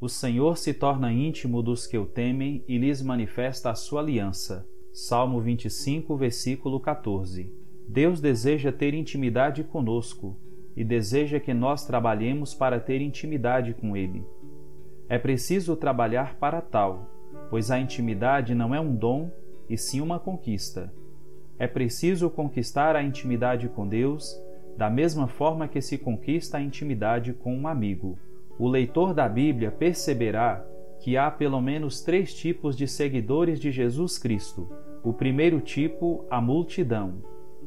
O Senhor se torna íntimo dos que o temem e lhes manifesta a sua aliança. Salmo 25, versículo 14. Deus deseja ter intimidade conosco e deseja que nós trabalhemos para ter intimidade com Ele. É preciso trabalhar para tal, pois a intimidade não é um dom e sim uma conquista. É preciso conquistar a intimidade com Deus da mesma forma que se conquista a intimidade com um amigo. O leitor da Bíblia perceberá que há pelo menos três tipos de seguidores de Jesus Cristo. O primeiro tipo, a multidão,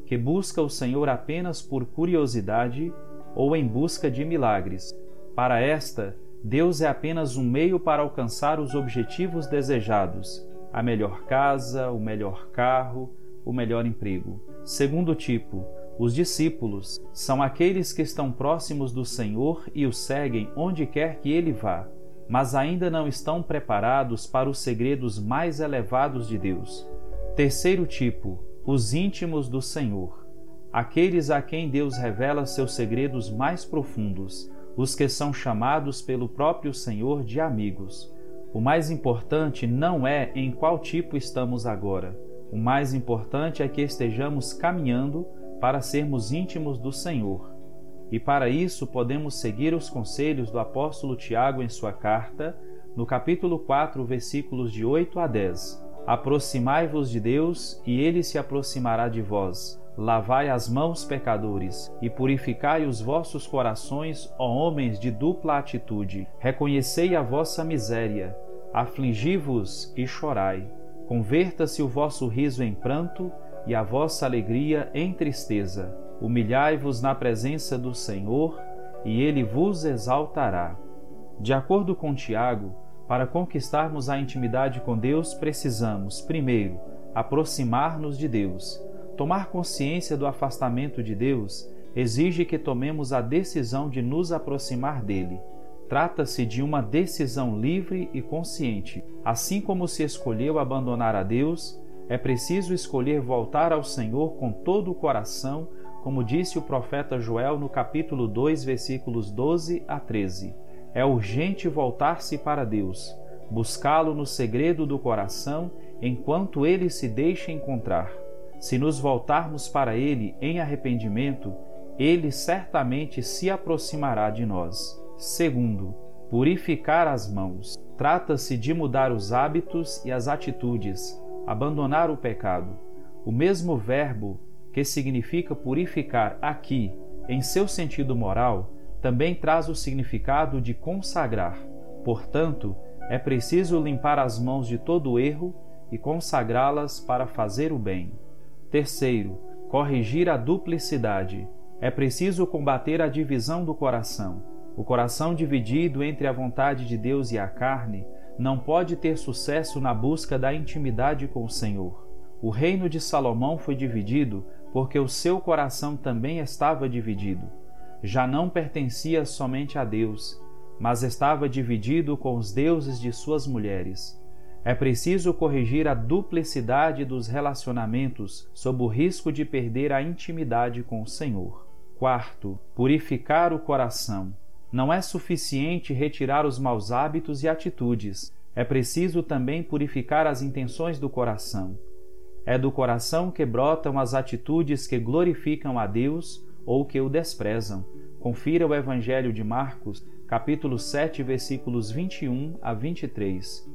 que busca o Senhor apenas por curiosidade ou em busca de milagres. Para esta, Deus é apenas um meio para alcançar os objetivos desejados: a melhor casa, o melhor carro, o melhor emprego. Segundo tipo, os discípulos são aqueles que estão próximos do Senhor e o seguem onde quer que ele vá mas ainda não estão preparados para os segredos mais elevados de Deus. Terceiro tipo, os íntimos do Senhor. Aqueles a quem Deus revela seus segredos mais profundos, os que são chamados pelo próprio Senhor de amigos. O mais importante não é em qual tipo estamos agora. O mais importante é que estejamos caminhando para sermos íntimos do Senhor. E para isso podemos seguir os conselhos do apóstolo Tiago em sua carta, no capítulo 4, versículos de 8 a 10. Aproximai-vos de Deus, e ele se aproximará de vós. Lavai as mãos, pecadores, e purificai os vossos corações, ó homens de dupla atitude. Reconhecei a vossa miséria, afligi-vos e chorai. Converta-se o vosso riso em pranto e a vossa alegria em tristeza Humilhai-vos na presença do Senhor, e ele vos exaltará. De acordo com Tiago, para conquistarmos a intimidade com Deus, precisamos, primeiro, aproximar-nos de Deus. Tomar consciência do afastamento de Deus exige que tomemos a decisão de nos aproximar dele. Trata-se de uma decisão livre e consciente. Assim como se escolheu abandonar a Deus, é preciso escolher voltar ao Senhor com todo o coração como disse o profeta Joel no capítulo 2, versículos 12 a 13. É urgente voltar-se para Deus, buscá-lo no segredo do coração enquanto ele se deixa encontrar. Se nos voltarmos para ele em arrependimento, ele certamente se aproximará de nós. Segundo, purificar as mãos. Trata-se de mudar os hábitos e as atitudes, abandonar o pecado. O mesmo verbo que significa purificar aqui, em seu sentido moral, também traz o significado de consagrar. Portanto, é preciso limpar as mãos de todo erro e consagrá-las para fazer o bem. Terceiro, corrigir a duplicidade. É preciso combater a divisão do coração. O coração dividido entre a vontade de Deus e a carne não pode ter sucesso na busca da intimidade com o Senhor. O reino de Salomão foi dividido porque o seu coração também estava dividido. Já não pertencia somente a Deus, mas estava dividido com os deuses de suas mulheres. É preciso corrigir a duplicidade dos relacionamentos sob o risco de perder a intimidade com o Senhor. Quarto, purificar o coração. Não é suficiente retirar os maus hábitos e atitudes, é preciso também purificar as intenções do coração. É do coração que brotam as atitudes que glorificam a Deus ou que o desprezam. Confira o Evangelho de Marcos, capítulo 7, versículos 21 a 23.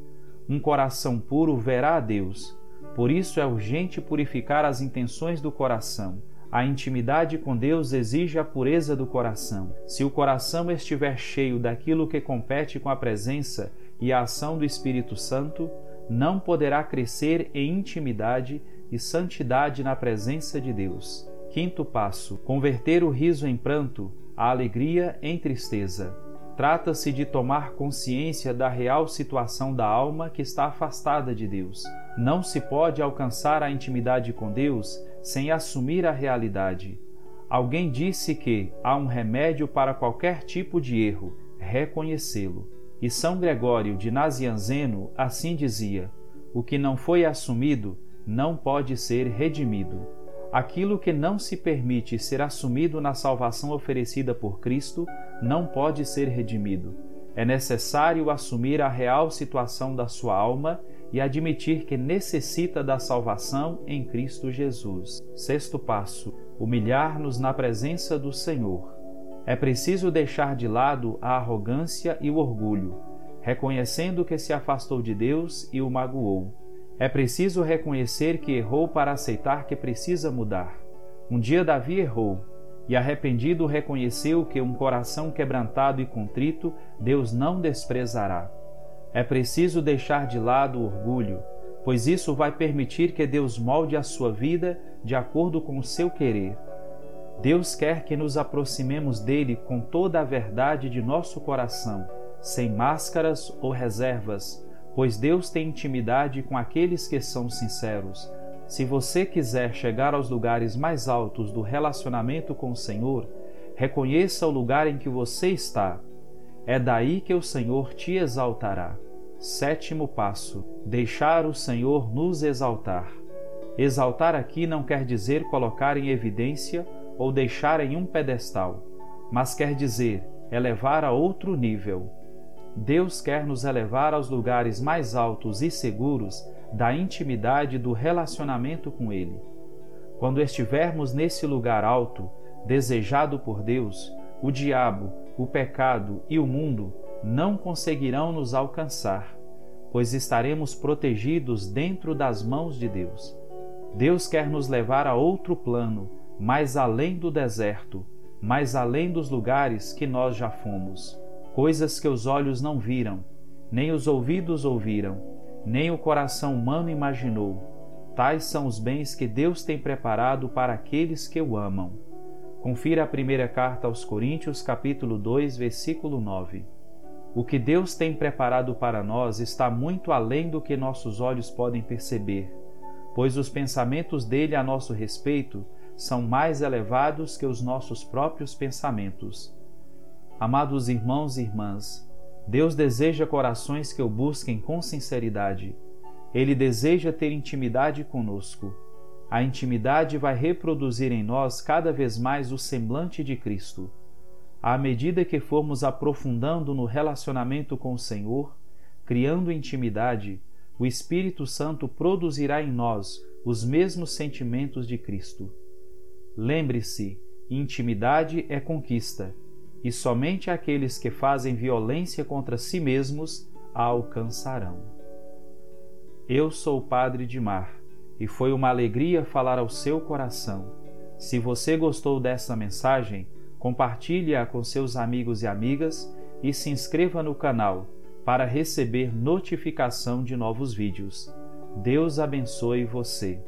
Um coração puro verá a Deus. Por isso é urgente purificar as intenções do coração. A intimidade com Deus exige a pureza do coração. Se o coração estiver cheio daquilo que compete com a presença e a ação do Espírito Santo, não poderá crescer em intimidade e santidade na presença de Deus. Quinto passo: converter o riso em pranto, a alegria em tristeza. Trata-se de tomar consciência da real situação da alma que está afastada de Deus. Não se pode alcançar a intimidade com Deus sem assumir a realidade. Alguém disse que há um remédio para qualquer tipo de erro: reconhecê-lo. E São Gregório de Nazianzeno assim dizia: O que não foi assumido não pode ser redimido. Aquilo que não se permite ser assumido na salvação oferecida por Cristo não pode ser redimido. é necessário assumir a real situação da sua alma e admitir que necessita da salvação em Cristo Jesus. Sexto passo: humilhar-nos na presença do Senhor. É preciso deixar de lado a arrogância e o orgulho, reconhecendo que se afastou de Deus e o magoou. É preciso reconhecer que errou para aceitar que precisa mudar. Um dia Davi errou, e arrependido reconheceu que um coração quebrantado e contrito Deus não desprezará. É preciso deixar de lado o orgulho, pois isso vai permitir que Deus molde a sua vida de acordo com o seu querer. Deus quer que nos aproximemos dele com toda a verdade de nosso coração, sem máscaras ou reservas, pois Deus tem intimidade com aqueles que são sinceros. Se você quiser chegar aos lugares mais altos do relacionamento com o Senhor, reconheça o lugar em que você está. É daí que o Senhor te exaltará. Sétimo passo: deixar o Senhor nos exaltar. Exaltar aqui não quer dizer colocar em evidência ou deixar em um pedestal, mas quer dizer elevar a outro nível Deus quer nos elevar aos lugares mais altos e seguros da intimidade do relacionamento com Ele. Quando estivermos nesse lugar alto, desejado por Deus, o diabo, o pecado e o mundo não conseguirão nos alcançar, pois estaremos protegidos dentro das mãos de Deus. Deus quer nos levar a outro plano, mais além do deserto, mais além dos lugares que nós já fomos coisas que os olhos não viram, nem os ouvidos ouviram, nem o coração humano imaginou. Tais são os bens que Deus tem preparado para aqueles que o amam. Confira a primeira carta aos Coríntios, capítulo 2, versículo 9. O que Deus tem preparado para nós está muito além do que nossos olhos podem perceber, pois os pensamentos dele a nosso respeito são mais elevados que os nossos próprios pensamentos. Amados irmãos e irmãs, Deus deseja corações que o busquem com sinceridade. Ele deseja ter intimidade conosco. A intimidade vai reproduzir em nós cada vez mais o semblante de Cristo. À medida que formos aprofundando no relacionamento com o Senhor, criando intimidade, o Espírito Santo produzirá em nós os mesmos sentimentos de Cristo. Lembre-se, intimidade é conquista e somente aqueles que fazem violência contra si mesmos a alcançarão. Eu sou o Padre de Mar e foi uma alegria falar ao seu coração. Se você gostou dessa mensagem, compartilhe-a com seus amigos e amigas e se inscreva no canal para receber notificação de novos vídeos. Deus abençoe você.